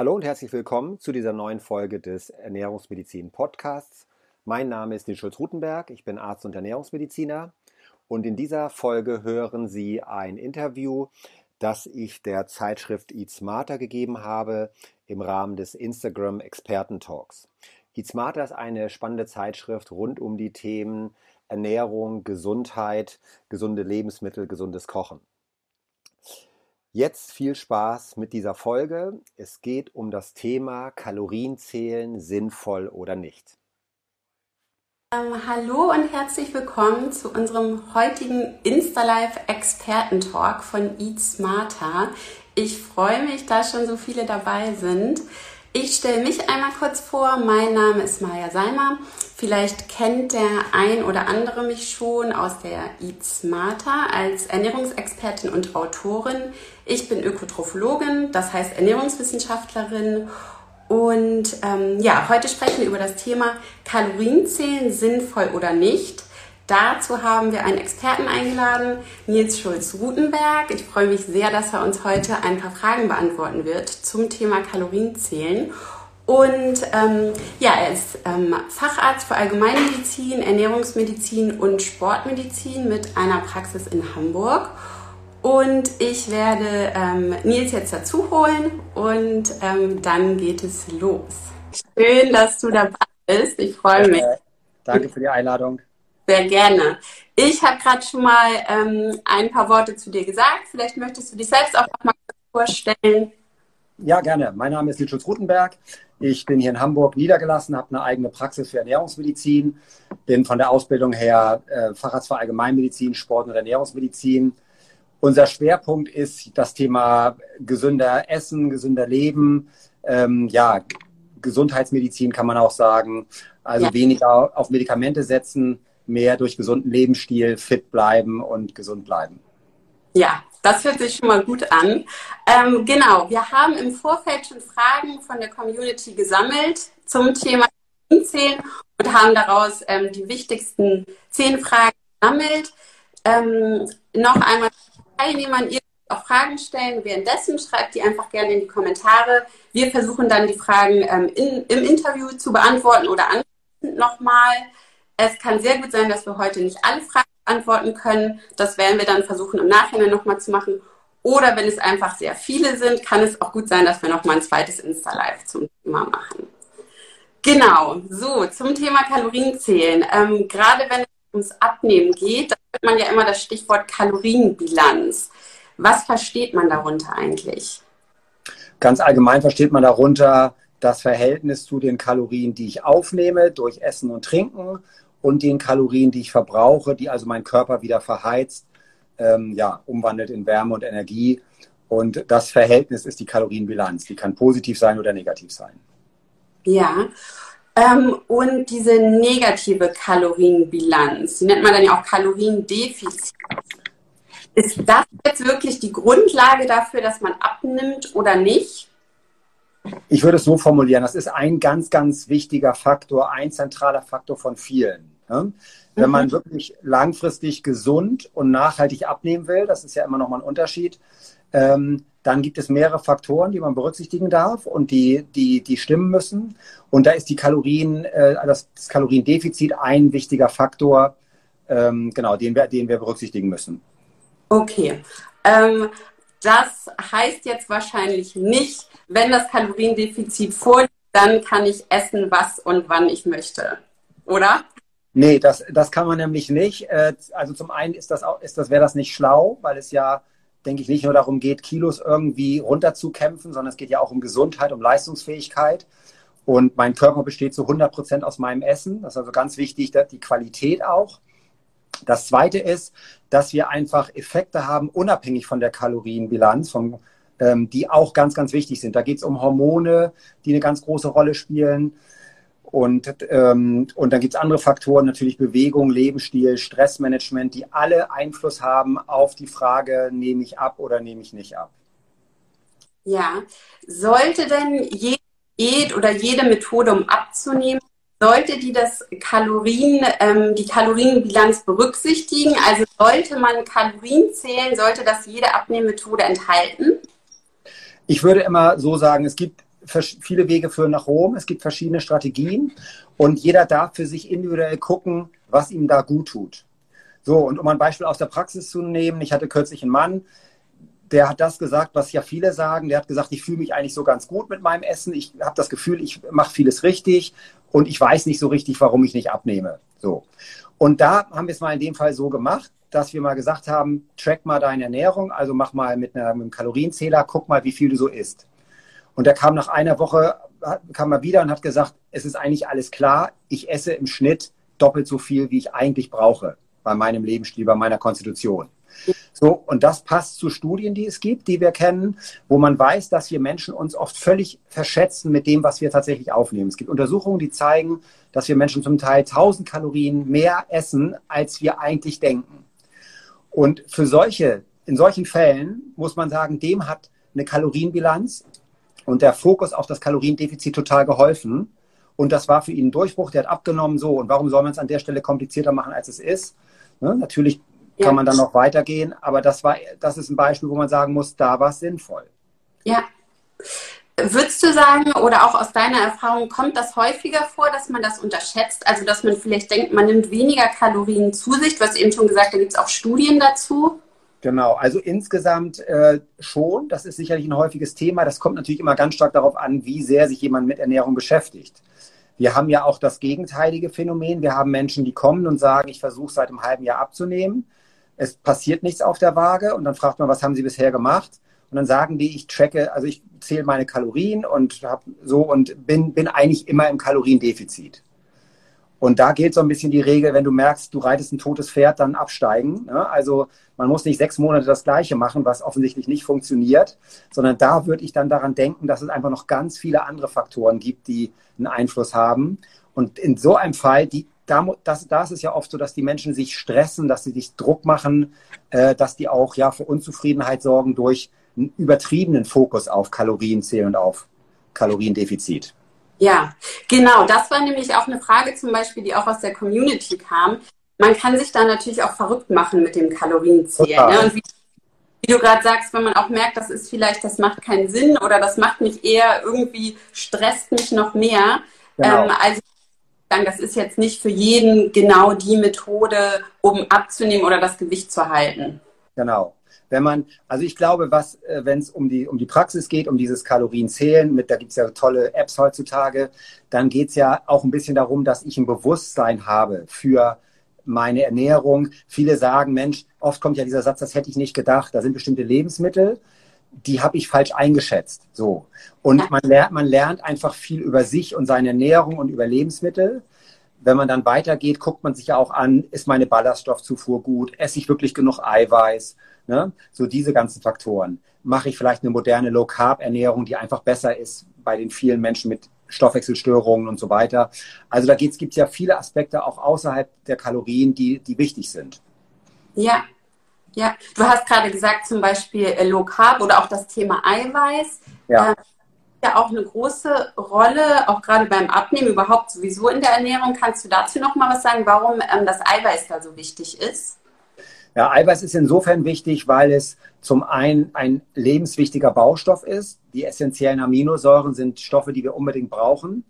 Hallo und herzlich willkommen zu dieser neuen Folge des Ernährungsmedizin Podcasts. Mein Name ist Nils Schulz-Rutenberg, ich bin Arzt und Ernährungsmediziner und in dieser Folge hören Sie ein Interview, das ich der Zeitschrift Eat Smarter gegeben habe im Rahmen des Instagram Experten Talks. Eat Smarter ist eine spannende Zeitschrift rund um die Themen Ernährung, Gesundheit, gesunde Lebensmittel, gesundes Kochen. Jetzt viel Spaß mit dieser Folge. Es geht um das Thema Kalorienzählen sinnvoll oder nicht. Ähm, hallo und herzlich willkommen zu unserem heutigen InstaLive Experten Talk von Eat Smarter. Ich freue mich, da schon so viele dabei sind. Ich stelle mich einmal kurz vor. Mein Name ist Maja Seimer. Vielleicht kennt der ein oder andere mich schon aus der Eat Smarter als Ernährungsexpertin und Autorin. Ich bin Ökotrophologin, das heißt Ernährungswissenschaftlerin. Und ähm, ja, heute sprechen wir über das Thema Kalorienzählen sinnvoll oder nicht. Dazu haben wir einen Experten eingeladen, Nils Schulz-Rutenberg. Ich freue mich sehr, dass er uns heute ein paar Fragen beantworten wird zum Thema Kalorienzählen. Und ähm, ja, er ist ähm, Facharzt für Allgemeinmedizin, Ernährungsmedizin und Sportmedizin mit einer Praxis in Hamburg. Und ich werde ähm, Nils jetzt dazu holen und ähm, dann geht es los. Schön, dass du dabei bist. Ich freue mich. Danke für die Einladung. Sehr gerne. Ich habe gerade schon mal ähm, ein paar Worte zu dir gesagt. Vielleicht möchtest du dich selbst auch noch mal vorstellen. Ja, gerne. Mein Name ist Litschutz Rutenberg. Ich bin hier in Hamburg niedergelassen, habe eine eigene Praxis für Ernährungsmedizin, bin von der Ausbildung her äh, Facharzt für Allgemeinmedizin, Sport und Ernährungsmedizin. Unser Schwerpunkt ist das Thema gesünder Essen, gesünder Leben, ähm, ja, Gesundheitsmedizin kann man auch sagen. Also ja. weniger auf Medikamente setzen, mehr durch gesunden Lebensstil fit bleiben und gesund bleiben. Ja, das hört sich schon mal gut an. Ähm, genau, wir haben im Vorfeld schon Fragen von der Community gesammelt zum Thema Zählen und haben daraus ähm, die wichtigsten zehn Fragen gesammelt. Ähm, noch einmal Teilnehmern, ihr auch Fragen stellen. Währenddessen schreibt die einfach gerne in die Kommentare. Wir versuchen dann die Fragen ähm, in, im Interview zu beantworten oder nochmal. Es kann sehr gut sein, dass wir heute nicht alle Fragen beantworten können. Das werden wir dann versuchen, im Nachhinein nochmal zu machen. Oder wenn es einfach sehr viele sind, kann es auch gut sein, dass wir nochmal ein zweites Insta-Live zum Thema machen. Genau, so zum Thema Kalorienzählen. Ähm, gerade wenn es ums Abnehmen geht, da hört man ja immer das Stichwort Kalorienbilanz. Was versteht man darunter eigentlich? Ganz allgemein versteht man darunter das Verhältnis zu den Kalorien, die ich aufnehme durch Essen und Trinken und den Kalorien, die ich verbrauche, die also mein Körper wieder verheizt, ähm, ja, umwandelt in Wärme und Energie. Und das Verhältnis ist die Kalorienbilanz. Die kann positiv sein oder negativ sein. Ja. Ähm, und diese negative Kalorienbilanz, die nennt man dann ja auch Kaloriendefizit. Ist das jetzt wirklich die Grundlage dafür, dass man abnimmt oder nicht? Ich würde es so formulieren, das ist ein ganz, ganz wichtiger Faktor, ein zentraler Faktor von vielen. Ne? Wenn mhm. man wirklich langfristig gesund und nachhaltig abnehmen will, das ist ja immer noch mal ein Unterschied, ähm, dann gibt es mehrere Faktoren, die man berücksichtigen darf und die, die, die stimmen müssen. Und da ist die Kalorien, äh, das, das Kaloriendefizit ein wichtiger Faktor, ähm, genau, den wir, den wir berücksichtigen müssen. Okay. Ähm, das heißt jetzt wahrscheinlich nicht, wenn das Kaloriendefizit vorliegt, dann kann ich essen, was und wann ich möchte. Oder? Nee, das, das kann man nämlich nicht. Äh, also zum einen ist das auch, ist das, wäre das nicht schlau, weil es ja, denke ich, nicht nur darum geht, Kilos irgendwie runterzukämpfen, sondern es geht ja auch um Gesundheit, um Leistungsfähigkeit. Und mein Körper besteht zu 100 Prozent aus meinem Essen. Das ist also ganz wichtig, die Qualität auch. Das zweite ist, dass wir einfach Effekte haben, unabhängig von der Kalorienbilanz, vom, ähm, die auch ganz, ganz wichtig sind. Da geht es um Hormone, die eine ganz große Rolle spielen. Und, ähm, und dann gibt es andere Faktoren, natürlich Bewegung, Lebensstil, Stressmanagement, die alle Einfluss haben auf die Frage, nehme ich ab oder nehme ich nicht ab. Ja, sollte denn jede Diät oder jede Methode, um abzunehmen, sollte die das Kalorien, ähm, die Kalorienbilanz berücksichtigen? Also sollte man Kalorien zählen? Sollte das jede Abnehmmethode enthalten? Ich würde immer so sagen, es gibt viele Wege führen nach Rom, es gibt verschiedene Strategien und jeder darf für sich individuell gucken, was ihm da gut tut. So, und um ein Beispiel aus der Praxis zu nehmen, ich hatte kürzlich einen Mann, der hat das gesagt, was ja viele sagen. Der hat gesagt, ich fühle mich eigentlich so ganz gut mit meinem Essen. Ich habe das Gefühl, ich mache vieles richtig und ich weiß nicht so richtig, warum ich nicht abnehme. So. Und da haben wir es mal in dem Fall so gemacht, dass wir mal gesagt haben, track mal deine Ernährung, also mach mal mit, einer, mit einem Kalorienzähler, guck mal, wie viel du so isst. Und er kam nach einer Woche, kam er wieder und hat gesagt, es ist eigentlich alles klar, ich esse im Schnitt doppelt so viel, wie ich eigentlich brauche bei meinem Lebensstil, bei meiner Konstitution. So, und das passt zu Studien, die es gibt, die wir kennen, wo man weiß, dass wir Menschen uns oft völlig verschätzen mit dem, was wir tatsächlich aufnehmen. Es gibt Untersuchungen, die zeigen, dass wir Menschen zum Teil 1000 Kalorien mehr essen, als wir eigentlich denken. Und für solche, in solchen Fällen muss man sagen, dem hat eine Kalorienbilanz und der Fokus auf das Kaloriendefizit total geholfen. Und das war für ihn ein Durchbruch, der hat abgenommen so. Und warum soll man es an der Stelle komplizierter machen, als es ist? Ne? Natürlich ja. kann man dann noch weitergehen, aber das war, das ist ein Beispiel, wo man sagen muss, da war es sinnvoll. Ja. Würdest du sagen, oder auch aus deiner Erfahrung, kommt das häufiger vor, dass man das unterschätzt? Also, dass man vielleicht denkt, man nimmt weniger Kalorien zu sich? Du hast eben schon gesagt, da gibt es auch Studien dazu. Genau, also insgesamt äh, schon. Das ist sicherlich ein häufiges Thema. Das kommt natürlich immer ganz stark darauf an, wie sehr sich jemand mit Ernährung beschäftigt. Wir haben ja auch das gegenteilige Phänomen. Wir haben Menschen, die kommen und sagen, ich versuche seit einem halben Jahr abzunehmen. Es passiert nichts auf der Waage und dann fragt man, was haben Sie bisher gemacht? Und dann sagen die, ich tracke, also ich zähle meine Kalorien und hab so und bin, bin eigentlich immer im Kaloriendefizit. Und da gilt so ein bisschen die Regel, wenn du merkst, du reitest ein totes Pferd, dann absteigen. Ne? Also man muss nicht sechs Monate das Gleiche machen, was offensichtlich nicht funktioniert, sondern da würde ich dann daran denken, dass es einfach noch ganz viele andere Faktoren gibt, die einen Einfluss haben. Und in so einem Fall, die, da, das, da ist es ja oft so, dass die Menschen sich stressen, dass sie sich Druck machen, äh, dass die auch ja für Unzufriedenheit sorgen durch einen übertriebenen Fokus auf Kalorienzählen und auf Kaloriendefizit. Ja, genau. Das war nämlich auch eine Frage zum Beispiel, die auch aus der Community kam. Man kann sich da natürlich auch verrückt machen mit dem Kalorienzählen. Ne? Und wie, wie du gerade sagst, wenn man auch merkt, das ist vielleicht, das macht keinen Sinn oder das macht mich eher irgendwie, stresst mich noch mehr. Genau. Ähm, also sagen, das ist jetzt nicht für jeden genau die Methode, um abzunehmen oder das Gewicht zu halten. Genau wenn man, also ich glaube, was, äh, wenn es um die, um die Praxis geht, um dieses Kalorienzählen, mit, da gibt es ja tolle Apps heutzutage, dann geht es ja auch ein bisschen darum, dass ich ein Bewusstsein habe für meine Ernährung. Viele sagen, Mensch, oft kommt ja dieser Satz, das hätte ich nicht gedacht, da sind bestimmte Lebensmittel, die habe ich falsch eingeschätzt. So. Und man lernt, man lernt einfach viel über sich und seine Ernährung und über Lebensmittel wenn man dann weitergeht, guckt man sich ja auch an, ist meine Ballaststoffzufuhr gut, esse ich wirklich genug Eiweiß, ne? so diese ganzen Faktoren. Mache ich vielleicht eine moderne Low-Carb-Ernährung, die einfach besser ist bei den vielen Menschen mit Stoffwechselstörungen und so weiter. Also da gibt es ja viele Aspekte auch außerhalb der Kalorien, die, die wichtig sind. Ja, ja. Du hast gerade gesagt, zum Beispiel äh, Low Carb oder auch das Thema Eiweiß. Ja. Äh, ja auch eine große Rolle, auch gerade beim Abnehmen, überhaupt sowieso in der Ernährung. Kannst du dazu noch mal was sagen, warum ähm, das Eiweiß da so wichtig ist? Ja, Eiweiß ist insofern wichtig, weil es zum einen ein lebenswichtiger Baustoff ist. Die essentiellen Aminosäuren sind Stoffe, die wir unbedingt brauchen.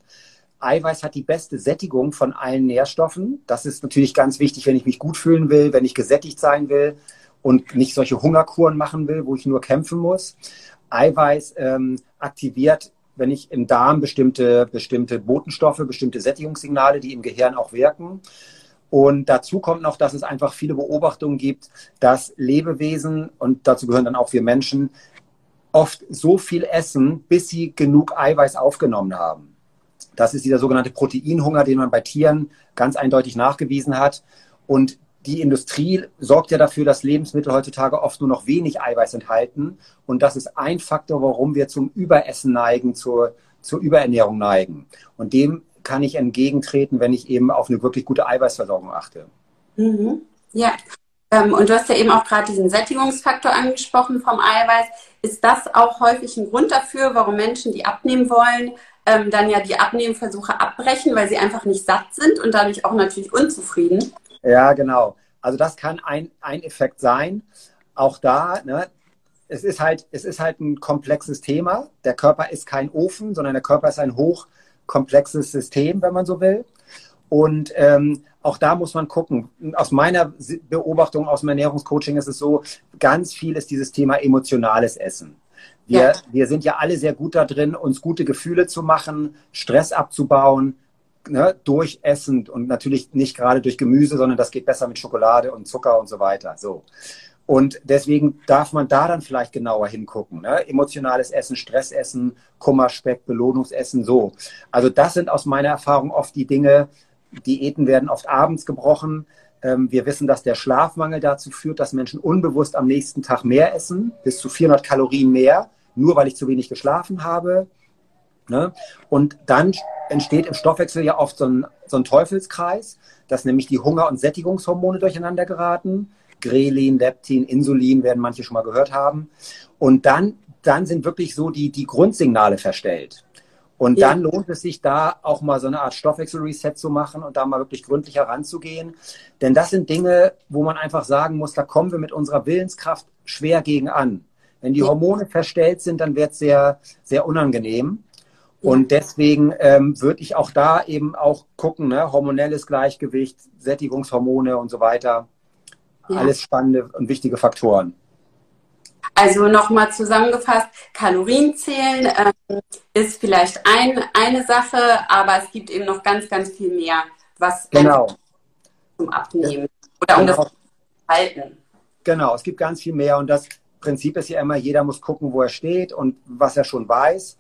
Eiweiß hat die beste Sättigung von allen Nährstoffen. Das ist natürlich ganz wichtig, wenn ich mich gut fühlen will, wenn ich gesättigt sein will und nicht solche Hungerkuren machen will, wo ich nur kämpfen muss. Eiweiß ähm, aktiviert, wenn ich im Darm bestimmte, bestimmte Botenstoffe, bestimmte Sättigungssignale, die im Gehirn auch wirken. Und dazu kommt noch, dass es einfach viele Beobachtungen gibt, dass Lebewesen, und dazu gehören dann auch wir Menschen, oft so viel essen, bis sie genug Eiweiß aufgenommen haben. Das ist dieser sogenannte Proteinhunger, den man bei Tieren ganz eindeutig nachgewiesen hat. Und die Industrie sorgt ja dafür, dass Lebensmittel heutzutage oft nur noch wenig Eiweiß enthalten. Und das ist ein Faktor, warum wir zum Überessen neigen, zur, zur Überernährung neigen. Und dem kann ich entgegentreten, wenn ich eben auf eine wirklich gute Eiweißversorgung achte. Mhm. Ja. Ähm, und du hast ja eben auch gerade diesen Sättigungsfaktor angesprochen vom Eiweiß. Ist das auch häufig ein Grund dafür, warum Menschen, die abnehmen wollen, ähm, dann ja die Abnehmversuche abbrechen, weil sie einfach nicht satt sind und dadurch auch natürlich unzufrieden? Ja, genau. Also das kann ein, ein Effekt sein. Auch da, ne, es ist halt, es ist halt ein komplexes Thema. Der Körper ist kein Ofen, sondern der Körper ist ein hochkomplexes System, wenn man so will. Und ähm, auch da muss man gucken. Aus meiner Beobachtung, aus dem Ernährungscoaching ist es so, ganz viel ist dieses Thema emotionales Essen. Wir, ja. wir sind ja alle sehr gut da drin, uns gute Gefühle zu machen, Stress abzubauen, ne, durch Essen und natürlich nicht gerade durch Gemüse, sondern das geht besser mit Schokolade und Zucker und so weiter. So. Und deswegen darf man da dann vielleicht genauer hingucken. Ne? Emotionales Essen, Stressessen, Kummerspeck, Belohnungsessen, so. Also das sind aus meiner Erfahrung oft die Dinge, Diäten werden oft abends gebrochen. Ähm, wir wissen, dass der Schlafmangel dazu führt, dass Menschen unbewusst am nächsten Tag mehr essen, bis zu 400 Kalorien mehr, nur weil ich zu wenig geschlafen habe. Ne? Und dann entsteht im Stoffwechsel ja oft so ein, so ein Teufelskreis, dass nämlich die Hunger- und Sättigungshormone durcheinander geraten. Grelin, Leptin, Insulin werden manche schon mal gehört haben. Und dann, dann sind wirklich so die, die Grundsignale verstellt. Und ja. dann lohnt es sich da auch mal so eine Art Stoffwechsel-Reset zu machen und da mal wirklich gründlich heranzugehen. Denn das sind Dinge, wo man einfach sagen muss, da kommen wir mit unserer Willenskraft schwer gegen an. Wenn die Hormone verstellt sind, dann wird es sehr, sehr unangenehm. Und deswegen ähm, würde ich auch da eben auch gucken, ne? hormonelles Gleichgewicht, Sättigungshormone und so weiter. Ja. Alles spannende und wichtige Faktoren. Also nochmal zusammengefasst, Kalorien zählen ähm, ist vielleicht ein, eine Sache, aber es gibt eben noch ganz, ganz viel mehr, was genau. zum Abnehmen oder um genau. das zu halten. Genau, es gibt ganz viel mehr und das Prinzip ist ja immer, jeder muss gucken, wo er steht und was er schon weiß.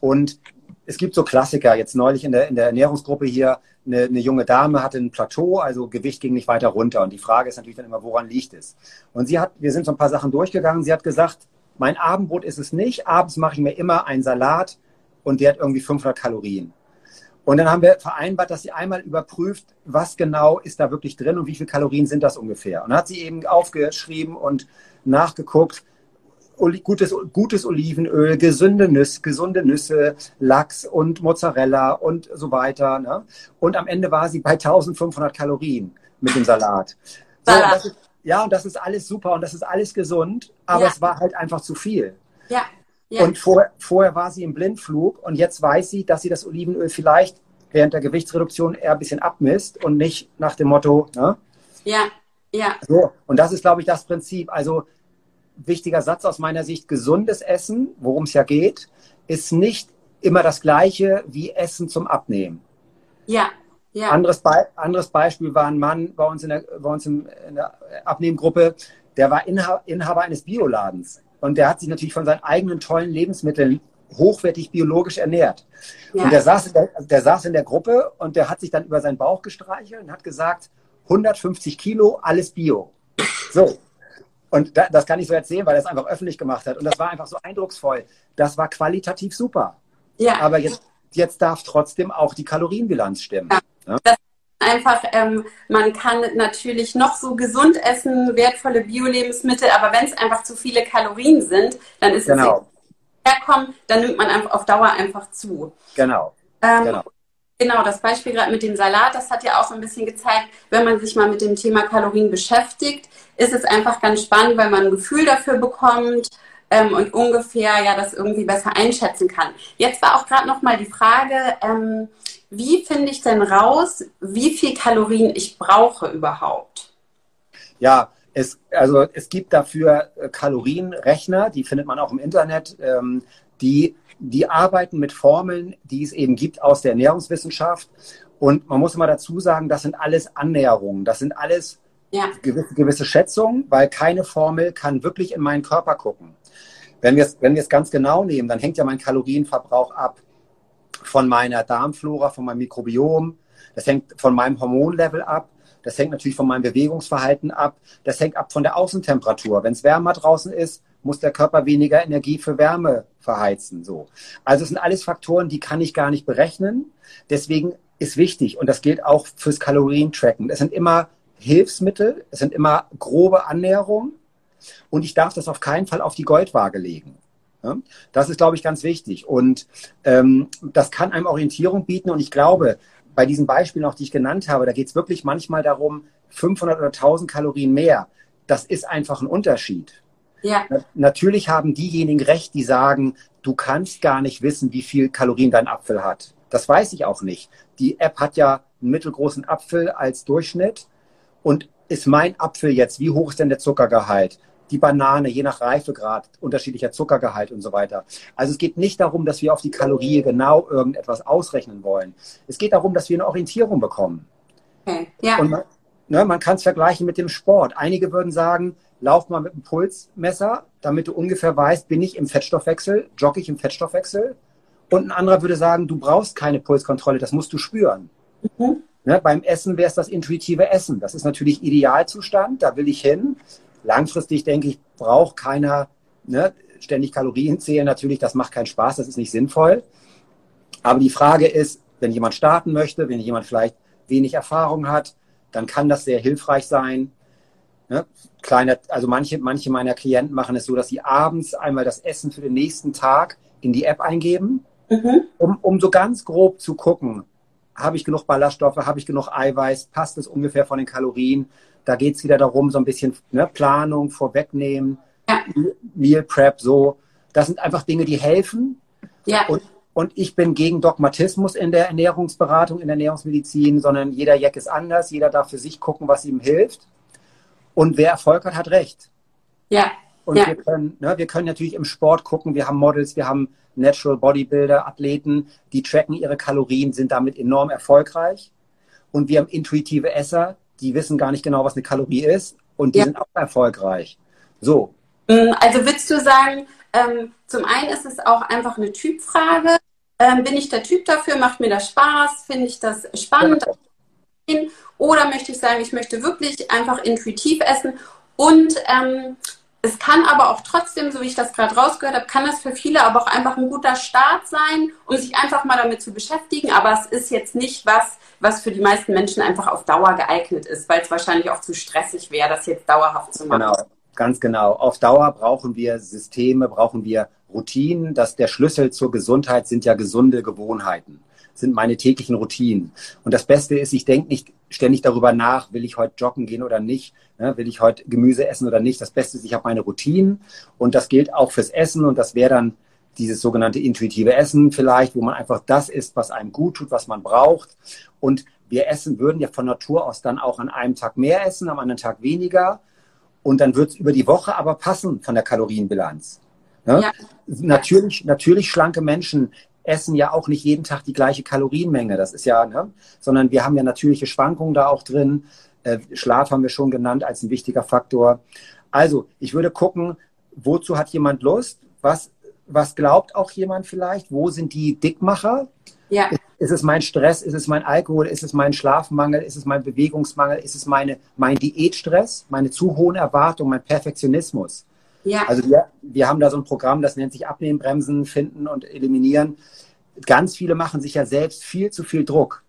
Und es gibt so Klassiker. Jetzt neulich in der, in der Ernährungsgruppe hier, eine, eine junge Dame hatte ein Plateau, also Gewicht ging nicht weiter runter. Und die Frage ist natürlich dann immer, woran liegt es? Und sie hat, wir sind so ein paar Sachen durchgegangen. Sie hat gesagt, mein Abendbrot ist es nicht. Abends mache ich mir immer einen Salat und der hat irgendwie 500 Kalorien. Und dann haben wir vereinbart, dass sie einmal überprüft, was genau ist da wirklich drin und wie viele Kalorien sind das ungefähr. Und dann hat sie eben aufgeschrieben und nachgeguckt, gutes, gutes Olivenöl, gesunde Nüsse, gesunde Nüsse, Lachs und Mozzarella und so weiter. Ne? Und am Ende war sie bei 1500 Kalorien mit dem Salat. So, Salat. Und ist, ja, und das ist alles super und das ist alles gesund, aber ja. es war halt einfach zu viel. Ja. ja. Und vor, vorher war sie im Blindflug und jetzt weiß sie, dass sie das Olivenöl vielleicht während der Gewichtsreduktion eher ein bisschen abmisst und nicht nach dem Motto, ne? Ja, ja. So, und das ist, glaube ich, das Prinzip. Also wichtiger Satz aus meiner Sicht, gesundes Essen, worum es ja geht, ist nicht immer das gleiche wie Essen zum Abnehmen. Ja. Ja. Anderes, Be anderes Beispiel war ein Mann bei uns in der, bei uns in der Abnehmgruppe, der war Inha Inhaber eines Bioladens. Und der hat sich natürlich von seinen eigenen tollen Lebensmitteln hochwertig biologisch ernährt. Ja. Und der saß, in der, der saß in der Gruppe und der hat sich dann über seinen Bauch gestreichelt und hat gesagt, 150 Kilo, alles Bio. So, und da, das kann ich so erzählen, weil er es einfach öffentlich gemacht hat. Und das war einfach so eindrucksvoll. Das war qualitativ super. Ja. Aber jetzt, jetzt darf trotzdem auch die Kalorienbilanz stimmen. Ja. ja? einfach, ähm, man kann natürlich noch so gesund essen, wertvolle Bio-Lebensmittel, aber wenn es einfach zu viele Kalorien sind, dann ist genau. es herkommen, dann nimmt man einfach auf Dauer einfach zu. Genau. Ähm, genau. Genau, das Beispiel gerade mit dem Salat, das hat ja auch so ein bisschen gezeigt, wenn man sich mal mit dem Thema Kalorien beschäftigt, ist es einfach ganz spannend, weil man ein Gefühl dafür bekommt ähm, und ungefähr ja das irgendwie besser einschätzen kann. Jetzt war auch gerade noch mal die Frage, ähm, wie finde ich denn raus, wie viel Kalorien ich brauche überhaupt? Ja, es, also es gibt dafür äh, Kalorienrechner, die findet man auch im Internet, ähm, die die arbeiten mit Formeln, die es eben gibt aus der Ernährungswissenschaft. Und man muss immer dazu sagen, das sind alles Annäherungen. Das sind alles ja. gewisse, gewisse Schätzungen, weil keine Formel kann wirklich in meinen Körper gucken. Wenn wir es wenn wir es ganz genau nehmen, dann hängt ja mein Kalorienverbrauch ab von meiner Darmflora, von meinem Mikrobiom. Das hängt von meinem Hormonlevel ab. Das hängt natürlich von meinem Bewegungsverhalten ab. Das hängt ab von der Außentemperatur. Wenn es wärmer draußen ist, muss der Körper weniger Energie für Wärme verheizen. So. Also es sind alles Faktoren, die kann ich gar nicht berechnen. Deswegen ist wichtig, und das gilt auch fürs Kalorientracken. Es sind immer Hilfsmittel, es sind immer grobe Annäherungen und ich darf das auf keinen Fall auf die Goldwaage legen. Das ist, glaube ich, ganz wichtig. Und ähm, das kann einem Orientierung bieten. Und ich glaube, bei diesen Beispielen auch, die ich genannt habe, da geht es wirklich manchmal darum, 500 oder 1000 Kalorien mehr. Das ist einfach ein Unterschied. Ja. Natürlich haben diejenigen recht, die sagen, du kannst gar nicht wissen, wie viel Kalorien dein Apfel hat. Das weiß ich auch nicht. Die App hat ja einen mittelgroßen Apfel als Durchschnitt. Und ist mein Apfel jetzt, wie hoch ist denn der Zuckergehalt? Die Banane, je nach Reifegrad, unterschiedlicher Zuckergehalt und so weiter. Also es geht nicht darum, dass wir auf die Kalorie genau irgendetwas ausrechnen wollen. Es geht darum, dass wir eine Orientierung bekommen. Okay. Ja. Und man, ne, man kann es vergleichen mit dem Sport. Einige würden sagen, lauf mal mit einem Pulsmesser, damit du ungefähr weißt, bin ich im Fettstoffwechsel, jogge ich im Fettstoffwechsel. Und ein anderer würde sagen, du brauchst keine Pulskontrolle, das musst du spüren. Mhm. Ne, beim Essen wäre es das intuitive Essen. Das ist natürlich Idealzustand, da will ich hin. Langfristig denke ich, braucht keiner ne, ständig Kalorien zählen. Natürlich, das macht keinen Spaß, das ist nicht sinnvoll. Aber die Frage ist, wenn jemand starten möchte, wenn jemand vielleicht wenig Erfahrung hat, dann kann das sehr hilfreich sein. Ne? Kleine, also manche, manche meiner Klienten machen es so, dass sie abends einmal das Essen für den nächsten Tag in die App eingeben, mhm. um, um so ganz grob zu gucken, habe ich genug Ballaststoffe, habe ich genug Eiweiß, passt es ungefähr von den Kalorien. Da geht es wieder darum, so ein bisschen ne, Planung, vorwegnehmen, ja. Meal Prep, so. Das sind einfach Dinge, die helfen. Ja. Und, und ich bin gegen Dogmatismus in der Ernährungsberatung, in der Ernährungsmedizin, sondern jeder Jack ist anders, jeder darf für sich gucken, was ihm hilft. Und wer Erfolg hat, hat recht. Ja. Und ja. Wir, können, ne, wir können natürlich im Sport gucken, wir haben Models, wir haben Natural Bodybuilder, Athleten, die tracken ihre Kalorien, sind damit enorm erfolgreich. Und wir haben intuitive Esser, die wissen gar nicht genau, was eine Kalorie ist und die ja. sind auch erfolgreich. So. Mm, also würdest du sagen, ähm, zum einen ist es auch einfach eine Typfrage. Ähm, bin ich der Typ dafür? Macht mir das Spaß? Finde ich das spannend? Ja. Oder möchte ich sagen, ich möchte wirklich einfach intuitiv essen und ähm, es kann aber auch trotzdem, so wie ich das gerade rausgehört habe, kann das für viele aber auch einfach ein guter Start sein, um sich einfach mal damit zu beschäftigen. Aber es ist jetzt nicht was, was für die meisten Menschen einfach auf Dauer geeignet ist, weil es wahrscheinlich auch zu stressig wäre, das jetzt dauerhaft zu machen. Genau, ganz genau. Auf Dauer brauchen wir Systeme, brauchen wir Routinen. Das, der Schlüssel zur Gesundheit sind ja gesunde Gewohnheiten sind meine täglichen Routinen. Und das Beste ist, ich denke nicht ständig darüber nach, will ich heute joggen gehen oder nicht, ne? will ich heute Gemüse essen oder nicht. Das Beste ist, ich habe meine Routinen und das gilt auch fürs Essen und das wäre dann dieses sogenannte intuitive Essen vielleicht, wo man einfach das isst, was einem gut tut, was man braucht. Und wir essen, würden ja von Natur aus dann auch an einem Tag mehr essen, am anderen Tag weniger. Und dann wird es über die Woche aber passen von der Kalorienbilanz. Ne? Ja. Natürlich, natürlich schlanke Menschen essen ja auch nicht jeden Tag die gleiche Kalorienmenge. Das ist ja, ne? sondern wir haben ja natürliche Schwankungen da auch drin. Äh, Schlaf haben wir schon genannt als ein wichtiger Faktor. Also, ich würde gucken, wozu hat jemand Lust? Was, was glaubt auch jemand vielleicht? Wo sind die Dickmacher? Ja. Ist es mein Stress? Ist es mein Alkohol? Ist es mein Schlafmangel? Ist es mein Bewegungsmangel? Ist es meine, mein Diätstress? Meine zu hohen Erwartungen? Mein Perfektionismus? Ja. Also wir, wir haben da so ein Programm, das nennt sich Abnehmbremsen, finden und eliminieren. Ganz viele machen sich ja selbst viel zu viel Druck.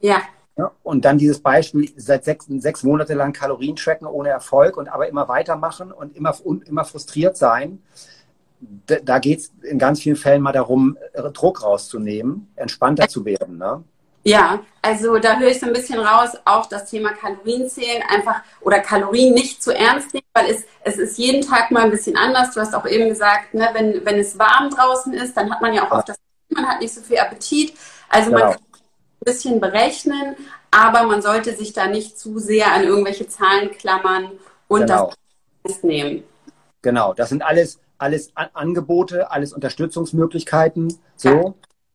Ja. ja und dann dieses Beispiel, seit sechs, sechs Monate lang Kalorien tracken ohne Erfolg und aber immer weitermachen und immer, und immer frustriert sein. Da, geht es in ganz vielen Fällen mal darum, Druck rauszunehmen, entspannter zu werden. Ne? Ja, also da höre ich so ein bisschen raus, auch das Thema Kalorienzählen einfach oder Kalorien nicht zu ernst nehmen, weil es, es ist jeden Tag mal ein bisschen anders. Du hast auch eben gesagt, ne, wenn, wenn es warm draußen ist, dann hat man ja auch oft das, man hat nicht so viel Appetit. Also genau. man kann ein bisschen berechnen, aber man sollte sich da nicht zu sehr an irgendwelche Zahlen klammern und genau. das nehmen. Genau, das sind alles, alles Angebote, alles Unterstützungsmöglichkeiten. So.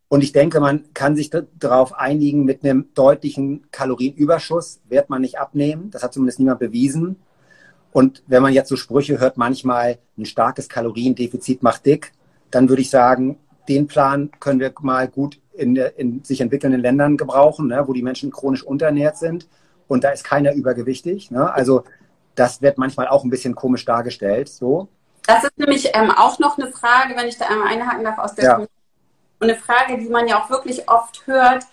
Und ich denke, man kann sich darauf einigen, mit einem deutlichen Kalorienüberschuss wird man nicht abnehmen. Das hat zumindest niemand bewiesen. Und wenn man jetzt so Sprüche hört, manchmal ein starkes Kaloriendefizit macht dick, dann würde ich sagen, den Plan können wir mal gut in, in sich entwickelnden Ländern gebrauchen, ne, wo die Menschen chronisch unterernährt sind und da ist keiner übergewichtig. Ne? Also das wird manchmal auch ein bisschen komisch dargestellt. So. Das ist nämlich ähm, auch noch eine Frage, wenn ich da einmal einhaken darf aus der ja. Und eine Frage, die man ja auch wirklich oft hört,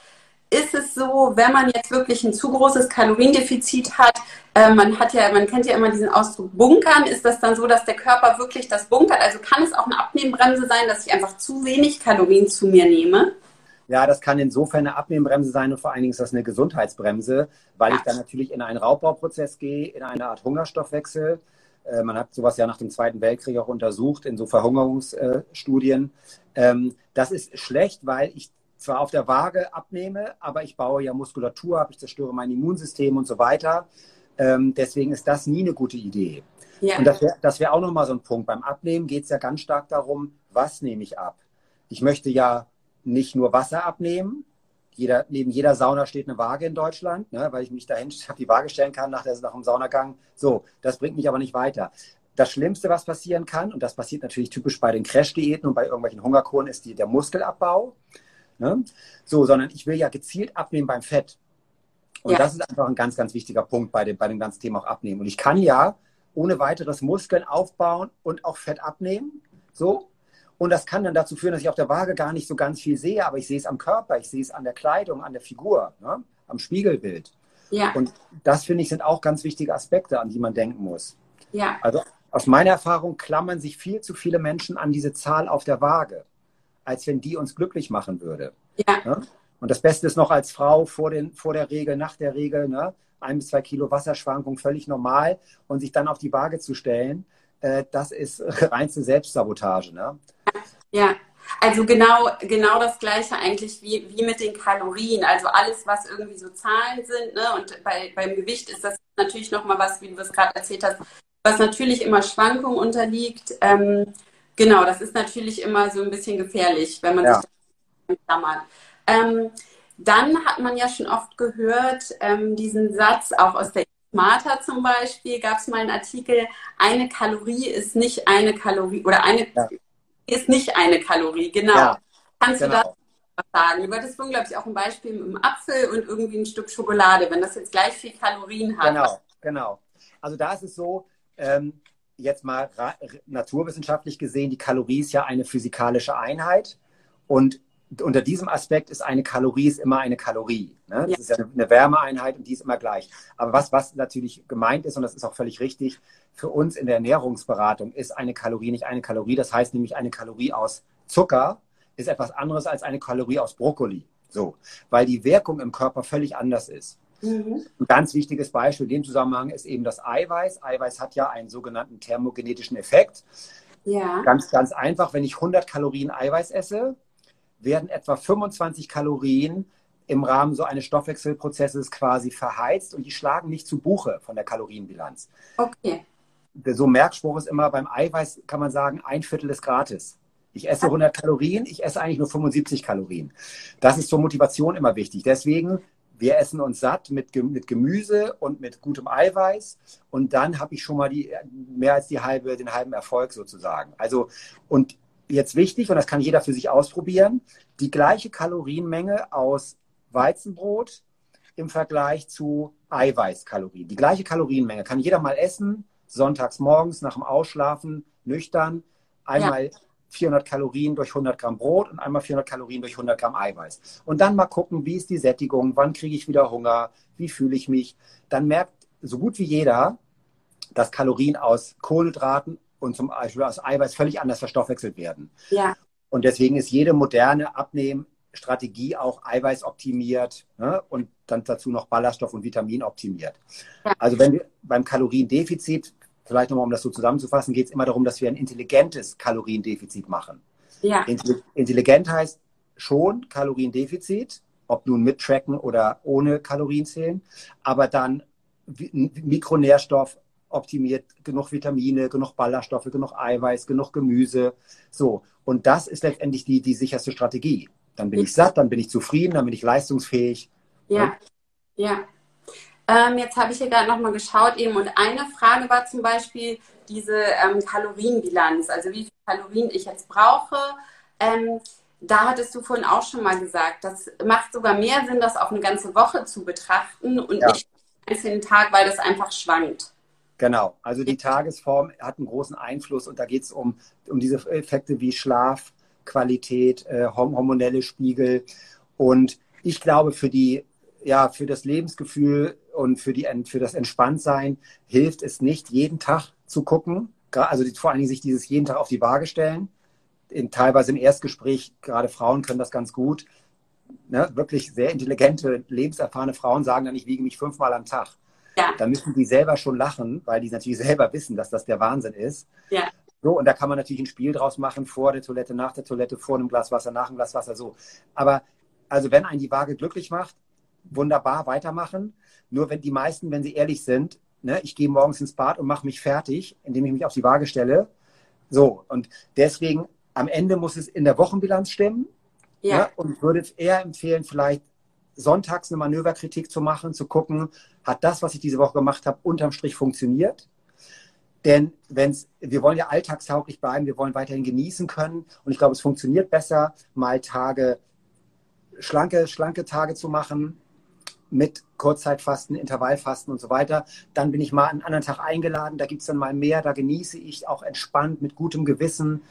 ist es so, wenn man jetzt wirklich ein zu großes Kaloriendefizit hat, äh, man hat ja, man kennt ja immer diesen Ausdruck bunkern, ist das dann so, dass der Körper wirklich das bunkert? Also kann es auch eine Abnehmbremse sein, dass ich einfach zu wenig Kalorien zu mir nehme? Ja, das kann insofern eine Abnehmbremse sein und vor allen Dingen ist das eine Gesundheitsbremse, weil ich dann natürlich in einen Raubbauprozess gehe, in eine Art Hungerstoffwechsel Äh, man hat sowas ja nach dem Zweiten Weltkrieg auch untersucht in so Verhungerungsstudien. Ähm, das ist schlecht, weil ich zwar auf der Waage abnehme, aber ich baue ja Muskulatur ab, ich zerstöre mein Immunsystem und so weiter. Ähm, deswegen ist das nie eine gute Idee. Ja. Und das wäre wär auch nochmal so ein Punkt. Beim Abnehmen geht es ja ganz stark darum, was nehme ich ab. Ich möchte ja nicht nur Wasser abnehmen. Jeder, neben jeder Sauna steht eine Waage in Deutschland, ne, weil ich mich dahin auf die Waage stellen kann nach, der, nach dem Saunagang. So, das bringt mich aber nicht weiter. Das Schlimmste, was passieren kann, und das passiert natürlich typisch bei den Crash-Diäten und bei irgendwelchen Hungerkuren, ist die, der Muskelabbau. Ne? So, sondern ich will ja gezielt abnehmen beim Fett. Und ja. das ist einfach ein ganz, ganz wichtiger Punkt bei dem, bei dem ganzen Thema auch abnehmen. Und ich kann ja ohne weiteres Muskeln aufbauen und auch Fett abnehmen. So. Und das kann dann dazu führen, dass ich auf der Waage gar nicht so ganz viel sehe, aber ich sehe es am Körper, ich sehe es an der Kleidung, an der Figur, ne? am Spiegelbild. Ja. Und das, finde ich, sind auch ganz wichtige Aspekte, an die man denken muss. Ja. Also aus meiner Erfahrung klammern sich viel zu viele Menschen an diese Zahl auf der Waage als wenn die uns glücklich machen würde. Ja. Ne? Und das Beste ist noch als Frau vor, den, vor der Regel, nach der Regel, ne? ein bis zwei Kilo Wasserschwankung völlig normal und sich dann auf die Waage zu stellen, äh, das ist reinste Selbstsabotage. Ne? Ja, also genau, genau das Gleiche eigentlich wie, wie mit den Kalorien. Also alles, was irgendwie so Zahlen sind. Ne? Und bei, beim Gewicht ist das natürlich nochmal was, wie du es gerade erzählt hast, was natürlich immer Schwankungen unterliegt. Ähm, Genau, das ist natürlich immer so ein bisschen gefährlich, wenn man ja. sich klammert. Ähm, dann hat man ja schon oft gehört, ähm, diesen Satz auch aus der Smarter zum Beispiel, gab es mal einen Artikel, eine Kalorie ist nicht eine Kalorie oder eine ja. Ist nicht eine Kalorie, genau. Ja, Kannst genau. du das sagen? Du hattest glaube ich, auch ein Beispiel mit einem Apfel und irgendwie ein Stück Schokolade, wenn das jetzt gleich viel Kalorien hat. Genau, genau. Also da ist es so, ähm, jetzt mal naturwissenschaftlich gesehen, die Kalorie ist ja eine physikalische Einheit und unter diesem Aspekt ist eine Kalorie ist immer eine Kalorie. Ne? Das ja. ist ja eine Wärmeeinheit und die ist immer gleich. Aber was, was natürlich gemeint ist, und das ist auch völlig richtig, für uns in der Ernährungsberatung ist eine Kalorie nicht eine Kalorie. Das heißt nämlich, eine Kalorie aus Zucker ist etwas anderes als eine Kalorie aus Brokkoli. So, weil die Wirkung im Körper völlig anders ist. Mhm. Ein ganz wichtiges Beispiel in dem Zusammenhang ist eben das Eiweiß. Eiweiß hat ja einen sogenannten thermogenetischen Effekt. Ja. Ganz, ganz einfach, wenn ich 100 Kalorien Eiweiß esse, werden etwa 25 Kalorien im Rahmen so eines Stoffwechselprozesses quasi verheizt und die schlagen nicht zu Buche von der Kalorienbilanz. Okay. So Merkspruch ist immer, beim Eiweiß kann man sagen, ein Viertel ist gratis. Ich esse 100 Kalorien, ich esse eigentlich nur 75 Kalorien. Das ist zur Motivation immer wichtig. Deswegen wir essen uns satt mit, mit Gemüse und mit gutem Eiweiß und dann habe ich schon mal die, mehr als die halbe, den halben Erfolg sozusagen. Also, und jetzt wichtig, und das kann jeder für sich ausprobieren, die gleiche Kalorienmenge aus Weizenbrot im Vergleich zu Eiweißkalorien. Die gleiche Kalorienmenge kann jeder mal essen, sonntags morgens nach dem Ausschlafen, nüchtern, einmal ja. 400 Kalorien durch 100 Gramm Brot und einmal 400 Kalorien durch 100 Gramm Eiweiß. Und dann mal gucken, wie ist die Sättigung, wann kriege ich wieder Hunger, wie fühle ich mich. Dann merkt so gut wie jeder, dass Kalorien aus Kohlenhydraten und zum Beispiel aus Eiweiß völlig anders verstoffwechselt werden. Ja. Und deswegen ist jede moderne Abnehmstrategie auch Eiweiß optimiert ne? und dann dazu noch Ballaststoff und Vitamin optimiert. Ja. Also wenn wir beim Kaloriendefizit vielleicht nochmal, um das so zusammenzufassen, geht es immer darum, dass wir ein intelligentes Kaloriendefizit machen. Ja. Intelligent heißt schon Kaloriendefizit, ob nun mit Tracken oder ohne Kalorien zählen, aber dann Mikronährstoff optimiert, genug Vitamine, genug Ballaststoffe, genug Eiweiß, genug Gemüse. So. Und das ist letztendlich die, die sicherste Strategie. Dann bin ich satt, dann bin ich zufrieden, dann bin ich leistungsfähig. Ja, ja. Ähm, jetzt habe ich hier gerade nochmal geschaut eben und eine Frage war zum Beispiel diese ähm, Kalorienbilanz, also wie viele Kalorien ich jetzt brauche. Ähm, da hattest du vorhin auch schon mal gesagt, das macht sogar mehr Sinn, das auf eine ganze Woche zu betrachten und ja. nicht einen einzelnen Tag, weil das einfach schwankt. Genau, also die Tagesform hat einen großen Einfluss und da geht es um, um diese Effekte wie Schlaf, Qualität, äh, hormonelle Spiegel. Und ich glaube, für die ja, für das Lebensgefühl und für, die, für das Entspanntsein hilft es nicht, jeden Tag zu gucken. Also vor allen Dingen sich dieses jeden Tag auf die Waage stellen. In, teilweise im Erstgespräch, gerade Frauen können das ganz gut. Ne, wirklich sehr intelligente, lebenserfahrene Frauen sagen dann, ich wiege mich fünfmal am Tag. ja. dann müssen die selber schon lachen, weil die natürlich selber wissen, dass das der Wahnsinn ist. Ja. So, und da kann man natürlich ein Spiel draus machen, vor der Toilette, nach der Toilette, vor einem Glas Wasser, nach einem Glas Wasser, so. Aber also wenn einen die Waage glücklich macht, wunderbar weitermachen. Nur wenn die meisten, wenn sie ehrlich sind, ne, ich gehe morgens ins Bad und mache mich fertig, indem ich mich auf die Waage stelle. So, und deswegen am Ende muss es in der Wochenbilanz stimmen. Ja. Ne, und würde eher empfehlen, vielleicht sonntags eine Manöverkritik zu machen, zu gucken, hat das, was ich diese Woche gemacht habe, unterm Strich funktioniert? Denn wenn's, wir wollen ja alltagstauglich bleiben, wir wollen weiterhin genießen können. Und ich glaube, es funktioniert besser, mal Tage, schlanke, schlanke Tage zu machen, mit Kurzzeitfasten, Intervallfasten und so weiter. Dann bin ich mal einen anderen Tag eingeladen, da gibt es dann mal mehr, da genieße ich auch entspannt mit gutem Gewissen,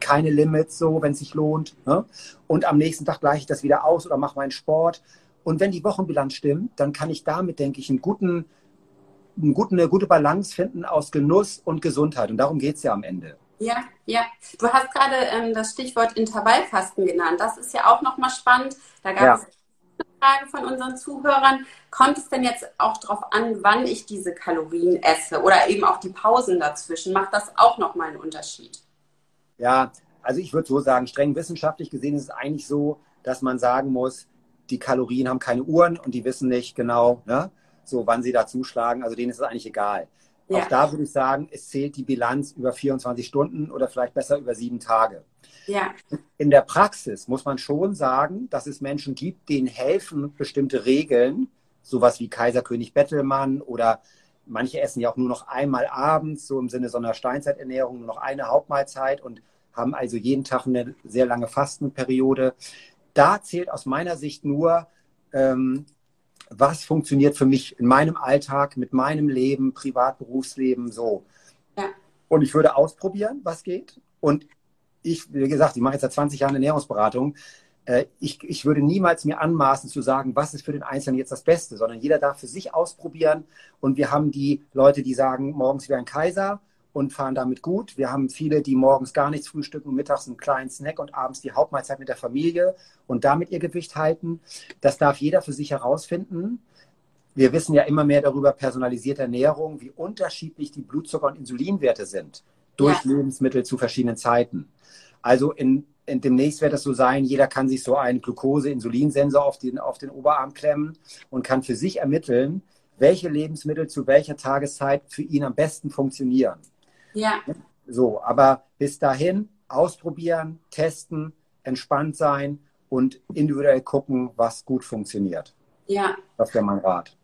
keine Limits so, wenn es sich lohnt. Ne? Und am nächsten Tag gleiche ich das wieder aus oder mache meinen Sport. Und wenn die Wochenbilanz stimmt, dann kann ich damit, denke ich, einen guten, guten, eine gute Balance finden aus Genuss und Gesundheit. Und darum geht es ja am Ende. Ja, ja. Du hast gerade ähm, das Stichwort Intervallfasten genannt. Das ist ja auch nochmal spannend. Da gab ja. es Frage von unseren Zuhörern. Kommt es denn jetzt auch darauf an, wann ich diese Kalorien esse oder eben auch die Pausen dazwischen? Macht das auch nochmal einen Unterschied? Ja, also ich würde so sagen, streng wissenschaftlich gesehen ist es eigentlich so, dass man sagen muss, die Kalorien haben keine Uhren und die wissen nicht genau, ne, so wann sie da zuschlagen. Also denen ist es eigentlich egal. Ja. Auch da würde ich sagen, es zählt die Bilanz über 24 Stunden oder vielleicht besser über sieben Tage. Ja. In der Praxis muss man schon sagen, dass es Menschen gibt, denen helfen bestimmte Regeln, sowas wie Kaiserkönig Bettelmann oder manche essen ja auch nur noch einmal abends, so im Sinne so einer Steinzeiternährung, nur noch eine Hauptmahlzeit und haben also jeden Tag eine sehr lange Fastenperiode. Da zählt aus meiner Sicht nur, ähm, was funktioniert für mich in meinem Alltag, mit meinem Leben, Privat-Berufsleben, so. Ja. Und ich würde ausprobieren, was geht. Und ich, wie gesagt, ich mache jetzt seit 20 Jahren Ernährungsberatung. Äh, ich, ich würde niemals mir anmaßen zu sagen, was ist für den Einzelnen jetzt das Beste, sondern jeder darf für sich ausprobieren. Und wir haben die Leute, die sagen, morgens wie ein Kaiser und fahren damit gut. Wir haben viele, die morgens gar nichts frühstücken, mittags einen kleinen Snack und abends die Hauptmahlzeit mit der Familie und damit ihr Gewicht halten. Das darf jeder für sich herausfinden. Wir wissen ja immer mehr darüber personalisierte Ernährung, wie unterschiedlich die Blutzucker- und Insulinwerte sind durch ja. Lebensmittel zu verschiedenen Zeiten. Also in, in, demnächst wird es so sein, jeder kann sich so einen Glucose-Insulinsensor auf den, auf den Oberarm klemmen und kann für sich ermitteln, welche Lebensmittel zu welcher Tageszeit für ihn am besten funktionieren. Ja. So, aber bis dahin ausprobieren, testen, entspannt sein und individuell gucken, was gut funktioniert. Ja. Das wäre mein Rat.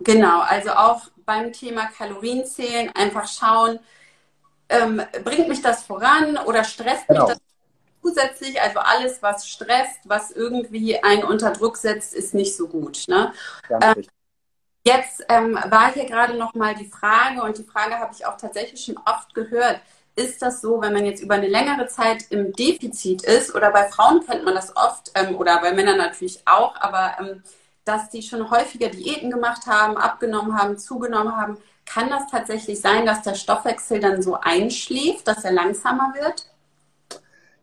Genau, also auch beim Thema Kalorienzählen einfach schauen, ähm, bringt mich das voran oder stresst genau. mich das zusätzlich? Also alles, was stresst, was irgendwie einen unter Druck setzt, ist nicht so gut. Ne? Ähm, jetzt ähm, war hier gerade noch mal die Frage und die Frage habe ich auch tatsächlich schon oft gehört. Ist das so, wenn man jetzt über eine längere Zeit im Defizit ist oder bei Frauen kennt man das oft ähm, oder bei Männern natürlich auch, aber ähm, dass die schon häufiger Diäten gemacht haben, abgenommen haben, zugenommen haben, kann das tatsächlich sein, dass der Stoffwechsel dann so einschläft, dass er langsamer wird?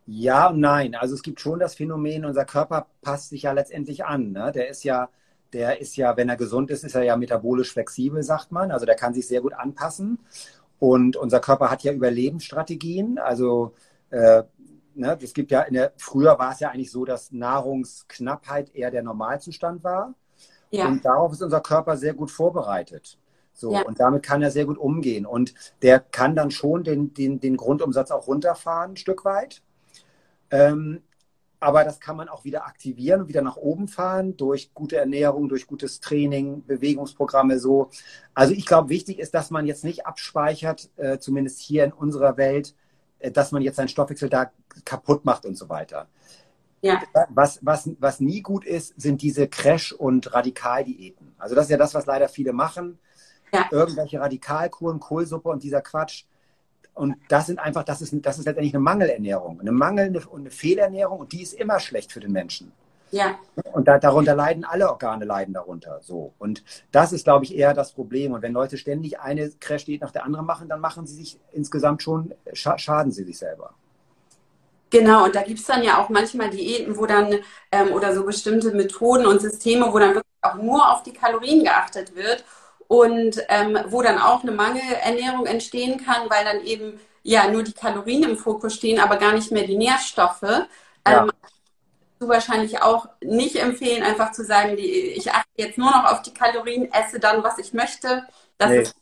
Ja und nein. Also es gibt schon das Phänomen, unser Körper passt sich ja letztendlich an. Ne? Der ist ja, der ist ja, wenn er gesund ist, ist er ja metabolisch flexibel, sagt man. Also der kann sich sehr gut anpassen. Und unser Körper hat ja Überlebensstrategien. Also äh, ne, es gibt ja in der, früher war es ja eigentlich so, dass Nahrungsknappheit eher der Normalzustand war. Ja. Und darauf ist unser Körper sehr gut vorbereitet. So, ja. und damit kann er sehr gut umgehen. Und der kann dann schon den, den, den Grundumsatz auch runterfahren, ein Stück weit. Ähm, aber das kann man auch wieder aktivieren und wieder nach oben fahren durch gute Ernährung, durch gutes Training, Bewegungsprogramme so. Also ich glaube, wichtig ist, dass man jetzt nicht abspeichert, äh, zumindest hier in unserer Welt, äh, dass man jetzt seinen Stoffwechsel da kaputt macht und so weiter. Ja. Was, was, was nie gut ist, sind diese Crash- und Radikaldiäten. Also das ist ja das, was leider viele machen ja. irgendwelche Radikalkuren, Kohlsuppe und dieser Quatsch. Und das sind einfach, das ist, das ist letztendlich eine Mangelernährung, eine mangelnde und eine Fehlernährung und die ist immer schlecht für den Menschen. Ja. Und da, darunter leiden alle Organe leiden darunter. So. Und das ist, glaube ich, eher das Problem. Und wenn Leute ständig eine Crash-Diät nach der anderen machen, dann machen sie sich insgesamt schon, schaden sie sich selber. Genau, und da gibt es dann ja auch manchmal Diäten, wo dann, ähm, oder so bestimmte Methoden und Systeme, wo dann wirklich auch nur auf die Kalorien geachtet wird und ähm, wo dann auch eine Mangelernährung entstehen kann, weil dann eben ja nur die Kalorien im Fokus stehen, aber gar nicht mehr die Nährstoffe. Ja. Ähm, du wahrscheinlich auch nicht empfehlen, einfach zu sagen, die, ich achte jetzt nur noch auf die Kalorien, esse dann, was ich möchte. Das nee. ist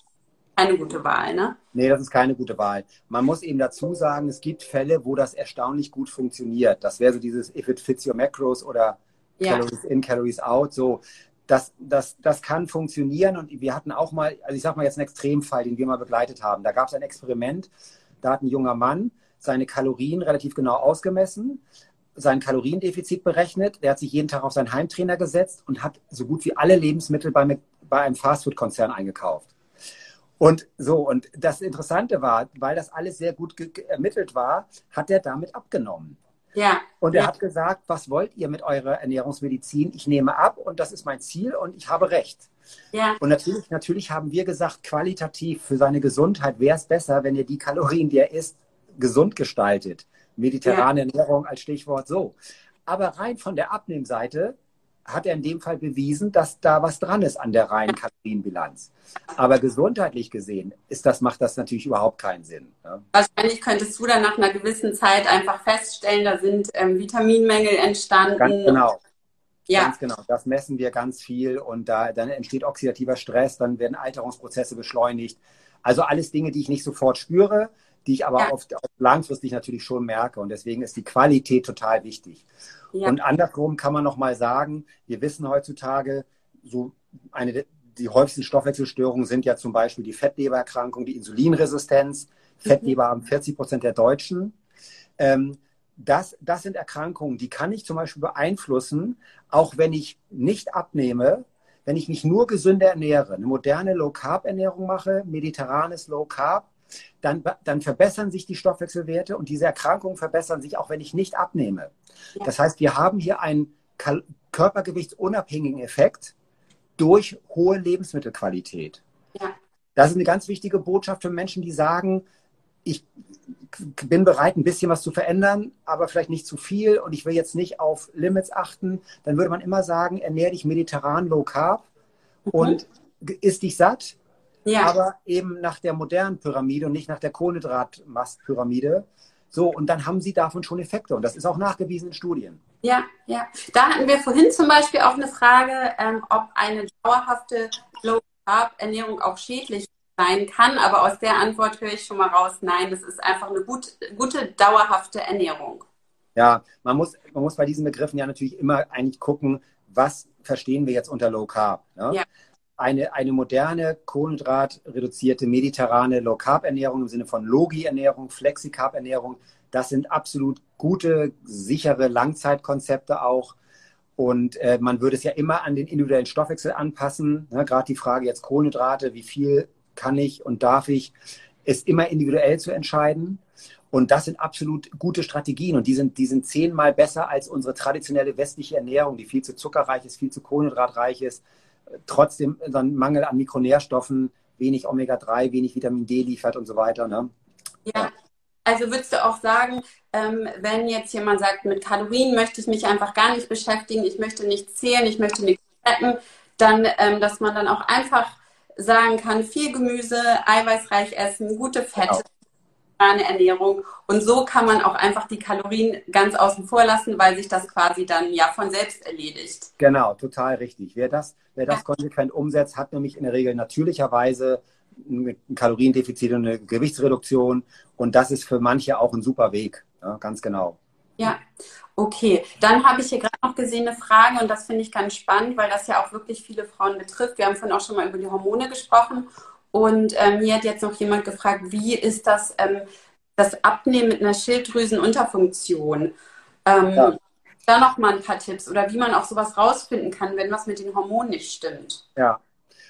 keine gute Wahl, ne? Nee, das ist keine gute Wahl. Man muss eben dazu sagen, es gibt Fälle, wo das erstaunlich gut funktioniert. Das wäre so dieses If it fits your macros oder ja. Calories in, Calories out. So, das, das, das kann funktionieren. Und wir hatten auch mal, also ich sag mal jetzt einen Extremfall, den wir mal begleitet haben. Da gab es ein Experiment, da hat ein junger Mann seine Kalorien relativ genau ausgemessen, sein Kaloriendefizit berechnet. Der hat sich jeden Tag auf seinen Heimtrainer gesetzt und hat so gut wie alle Lebensmittel bei, bei einem Fastfood-Konzern eingekauft. Und so, und das Interessante war, weil das alles sehr gut ermittelt war, hat er damit abgenommen. Ja. Und er ja. hat gesagt, was wollt ihr mit eurer Ernährungsmedizin? Ich nehme ab und das ist mein Ziel und ich habe recht. Ja. Und natürlich, natürlich haben wir gesagt, qualitativ für seine Gesundheit wäre es besser, wenn ihr die Kalorien, die er isst, gesund gestaltet. Mediterrane ja. Ernährung als Stichwort so. Aber rein von der Abnehmseite hat er in dem Fall bewiesen, dass da was dran ist an der reinen Kalorienbilanz. Aber gesundheitlich gesehen ist das, macht das natürlich überhaupt keinen Sinn. Ne? Wahrscheinlich könntest du dann nach einer gewissen Zeit einfach feststellen, da sind ähm, Vitaminmängel entstanden. Ganz genau. Ja. Ganz genau. Das messen wir ganz viel und da dann entsteht oxidativer Stress, dann werden Alterungsprozesse beschleunigt. Also alles Dinge, die ich nicht sofort spüre, die ich aber ja. auf, auf langfristig natürlich schon merke. Und deswegen ist die Qualität total wichtig. Ja. Und andersrum kann man noch mal sagen, wir wissen heutzutage, so eine die häufigsten Stoffwechselstörungen sind ja zum Beispiel die Fettlebererkrankung, die Insulinresistenz. Mhm. Fettleber haben 40 Prozent der Deutschen. Ähm, das, das sind Erkrankungen, die kann ich zum Beispiel beeinflussen, auch wenn ich nicht abnehme, wenn ich mich nur gesünder ernähre, eine moderne Low-Carb-Ernährung mache, mediterranes Low-Carb, dann, dann verbessern sich die Stoffwechselwerte und diese Erkrankungen verbessern sich auch, wenn ich nicht abnehme. Ja. Das heißt, wir haben hier einen körpergewichtsunabhängigen Effekt durch hohe Lebensmittelqualität. Ja. Das ist eine ganz wichtige Botschaft für Menschen, die sagen, ich bin bereit, ein bisschen was zu verändern, aber vielleicht nicht zu viel und ich will jetzt nicht auf Limits achten. Dann würde man immer sagen, ernähre dich mediterran, low carb mhm. und isst dich satt ja. aber eben nach der modernen Pyramide und nicht nach der Kohlenhydratmastpyramide. So, und dann haben sie davon schon Effekte. Und das ist auch nachgewiesen in Studien. Ja, ja. Da hatten wir vorhin zum Beispiel auch eine Frage, ähm, ob eine dauerhafte Low-Carb-Ernährung auch schädlich sein kann. Aber aus der Antwort höre ich schon mal raus, nein, das ist einfach eine gut, gute, dauerhafte Ernährung. Ja, man muss, man muss bei diesen Begriffen ja natürlich immer eigentlich gucken, was verstehen wir jetzt unter Low Carb. Ne? Ja eine, eine moderne, kohlenhydratreduzierte, mediterrane Low-Carb-Ernährung im Sinne von Logi-Ernährung, Flexi-Carb-Ernährung. Das sind absolut gute, sichere Langzeitkonzepte auch. Und äh, man würde es ja immer an den individuellen Stoffwechsel anpassen. Ne? Gerade die Frage jetzt Kohlenhydrate, wie viel kann ich und darf ich, ist immer individuell zu entscheiden. Und das sind absolut gute Strategien und die sind, die sind zehnmal besser als unsere traditionelle westliche Ernährung, die viel zu zuckerreich ist, viel zu kohlenhydratreich ist trotzdem dann Mangel an Mikronährstoffen, wenig Omega-3, wenig Vitamin D liefert und so weiter. Ne? Ja. Also würdest du auch sagen, ähm, wenn jetzt jemand sagt, mit Kalorien möchte ich mich einfach gar nicht beschäftigen, ich möchte nichts zählen, ich möchte nichts fetten, dann, ähm, dass man dann auch einfach sagen kann, viel Gemüse, eiweißreich essen, gute Fette, genau vegane Ernährung. Und so kann man auch einfach die Kalorien ganz außen vor lassen, weil sich das quasi dann ja von selbst erledigt. Genau, total richtig. Wer das, wer das konsequent umsetzt, hat nämlich in der Regel natürlicherweise ein Kaloriendefizit und eine Gewichtsreduktion. Und das ist für manche auch ein super Weg. Ja, ganz genau. Ja, okay. Dann habe ich hier gerade noch gesehen eine Frage und das finde ich ganz spannend, weil das ja auch wirklich viele Frauen betrifft. Wir haben vorhin auch schon mal über die Hormone gesprochen und ähm, mir hat jetzt noch jemand gefragt, wie ist das, ähm, das Abnehmen mit einer Schilddrüsenunterfunktion? Ähm, ja. Da noch mal ein paar Tipps oder wie man auch sowas rausfinden kann, wenn was mit den Hormonen nicht stimmt. Ja,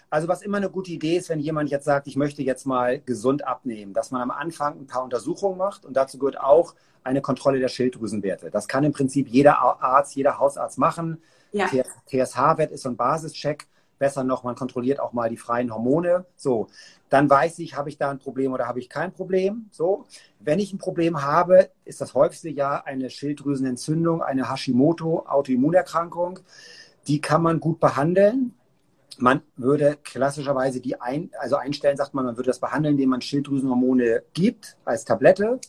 also was immer eine gute Idee ist, wenn jemand jetzt sagt, ich möchte jetzt mal gesund abnehmen, dass man am Anfang ein paar Untersuchungen macht und dazu gehört auch eine Kontrolle der Schilddrüsenwerte. Das kann im Prinzip jeder Arzt, jeder Hausarzt machen. Ja. TSH-Wert ist so ein Basischeck besser noch, man kontrolliert auch mal die freien Hormone. So, dann weiß ich, habe ich da ein Problem oder habe ich kein Problem. So, wenn ich ein Problem habe, ist das häufigste ja eine Schilddrüsenentzündung, eine Hashimoto, Autoimmunerkrankung. Die kann man gut behandeln. man würde klassischerweise die ein, also einstellen, sagt man, man würde das behandeln, indem man Schilddrüsenhormone gibt als Tablette.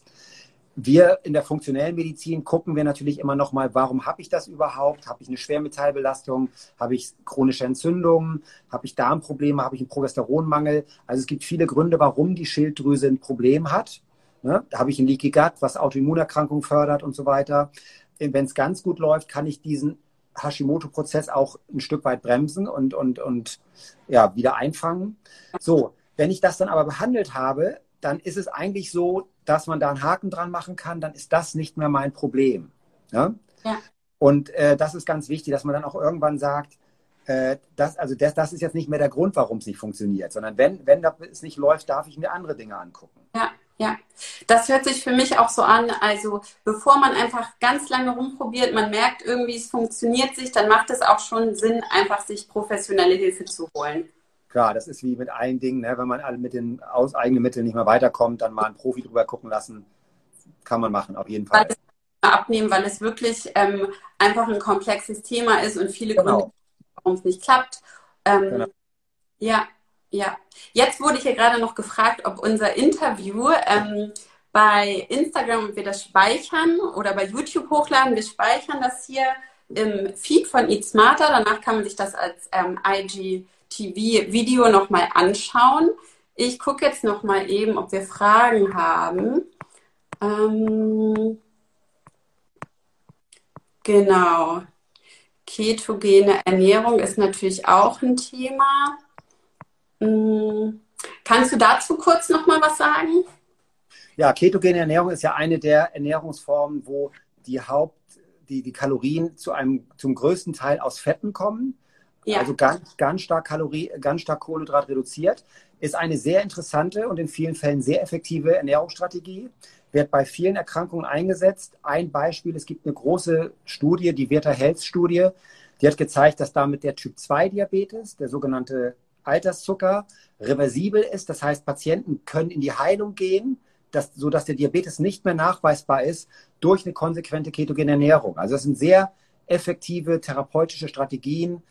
Wir in der funktionellen Medizin gucken wir natürlich immer noch mal, warum habe ich das überhaupt? Habe ich eine Schwermetallbelastung? Habe ich chronische Entzündungen? Habe ich Darmprobleme? Habe ich einen Progesteronmangel? Also es gibt viele Gründe, warum die Schilddrüse ein Problem hat. Ne? Da habe ich ein Leaky Gut, was Autoimmunerkrankungen fördert und so weiter. Wenn es ganz gut läuft, kann ich diesen Hashimoto-Prozess auch ein Stück weit bremsen und, und, und ja, wieder einfangen. So, wenn ich das dann aber behandelt habe, dann ist es eigentlich so, dass man da einen Haken dran machen kann, dann ist das nicht mehr mein Problem. Ja? ja. Und äh, das ist ganz wichtig, dass man dann auch irgendwann sagt, äh, das, also das, das ist jetzt nicht mehr der Grund, warum es nicht funktioniert, sondern wenn, wenn es nicht läuft, darf ich mir andere Dinge angucken. Ja, ja. Das hört sich für mich auch so an, also bevor man einfach ganz lange rumprobiert, man merkt irgendwie, es funktioniert sich, dann macht es auch schon Sinn, einfach sich professionelle Hilfe zu holen. Klar, das ist wie mit allen Dingen, ne? wenn man alle mit den aus eigenen Mitteln nicht mehr weiterkommt, dann mal einen Profi drüber gucken lassen, kann man machen, auf jeden Fall. Abnehmen, weil es wirklich ähm, einfach ein komplexes Thema ist und viele genau. Gründe, warum es nicht klappt. Ähm, genau. Ja, ja. Jetzt wurde ich ja gerade noch gefragt, ob unser Interview ähm, bei Instagram wir das speichern oder bei YouTube hochladen. Wir speichern das hier im Feed von Eat Smarter. Danach kann man sich das als ähm, IG TV-Video nochmal anschauen. Ich gucke jetzt nochmal eben, ob wir Fragen haben. Ähm, genau. Ketogene Ernährung ist natürlich auch ein Thema. Hm, kannst du dazu kurz nochmal was sagen? Ja, ketogene Ernährung ist ja eine der Ernährungsformen, wo die Haupt, die, die Kalorien zu einem, zum größten Teil aus Fetten kommen. Ja. Also ganz, ganz stark Kalorie, ganz stark Kohlenhydrat reduziert. Ist eine sehr interessante und in vielen Fällen sehr effektive Ernährungsstrategie. Wird bei vielen Erkrankungen eingesetzt. Ein Beispiel, es gibt eine große Studie, die Virta Health Studie, die hat gezeigt, dass damit der Typ 2 Diabetes, der sogenannte Alterszucker, reversibel ist. Das heißt, Patienten können in die Heilung gehen, dass, sodass der Diabetes nicht mehr nachweisbar ist durch eine konsequente ketogene Ernährung. Also das sind sehr effektive therapeutische Strategien,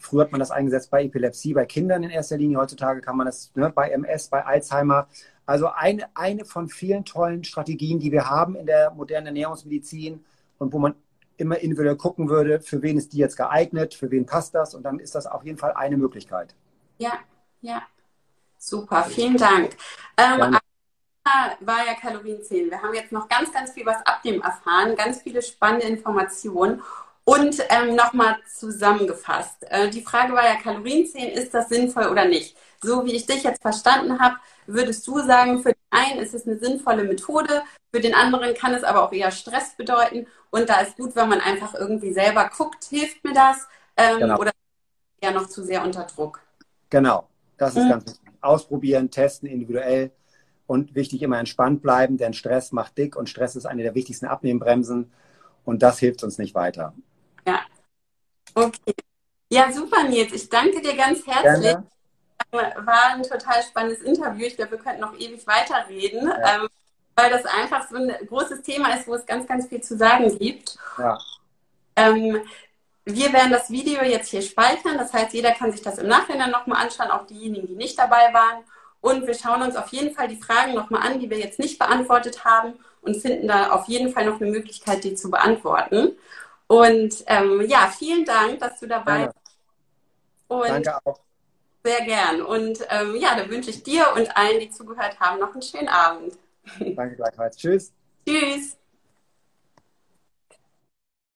Früher hat man das eingesetzt bei Epilepsie, bei Kindern in erster Linie. Heutzutage kann man das ne, bei MS, bei Alzheimer. Also eine, eine von vielen tollen Strategien, die wir haben in der modernen Ernährungsmedizin und wo man immer individuell gucken würde, für wen ist die jetzt geeignet, für wen passt das und dann ist das auf jeden Fall eine Möglichkeit. Ja, ja. Super, vielen Dank. Ähm, war ja Kalorienzählen. Wir haben jetzt noch ganz, ganz viel was Abnehmen erfahren, ganz viele spannende Informationen. Und ähm, nochmal zusammengefasst. Äh, die Frage war ja Kalorienzählen, ist das sinnvoll oder nicht? So wie ich dich jetzt verstanden habe, würdest du sagen, für den einen ist es eine sinnvolle Methode, für den anderen kann es aber auch eher Stress bedeuten. Und da ist gut, wenn man einfach irgendwie selber guckt, hilft mir das? Ähm, genau. Oder eher noch zu sehr unter Druck? Genau, das ist mhm. ganz wichtig. Ausprobieren, testen, individuell und wichtig immer entspannt bleiben, denn Stress macht dick und Stress ist eine der wichtigsten Abnehmbremsen und das hilft uns nicht weiter. Ja. Okay. Ja, super, Nils. Ich danke dir ganz herzlich. Gerne. War ein total spannendes Interview. Ich glaube, wir könnten noch ewig weiterreden, ja. ähm, weil das einfach so ein großes Thema ist, wo es ganz, ganz viel zu sagen gibt. Ja. Ähm, wir werden das Video jetzt hier speichern. Das heißt, jeder kann sich das im Nachhinein nochmal anschauen, auch diejenigen, die nicht dabei waren. Und wir schauen uns auf jeden Fall die Fragen nochmal an, die wir jetzt nicht beantwortet haben und finden da auf jeden Fall noch eine Möglichkeit, die zu beantworten. Und ähm, ja, vielen Dank, dass du dabei bist. Und Danke auch. Sehr gern. Und ähm, ja, dann wünsche ich dir und allen, die zugehört haben, noch einen schönen Abend. Danke gleichfalls. Tschüss. Tschüss.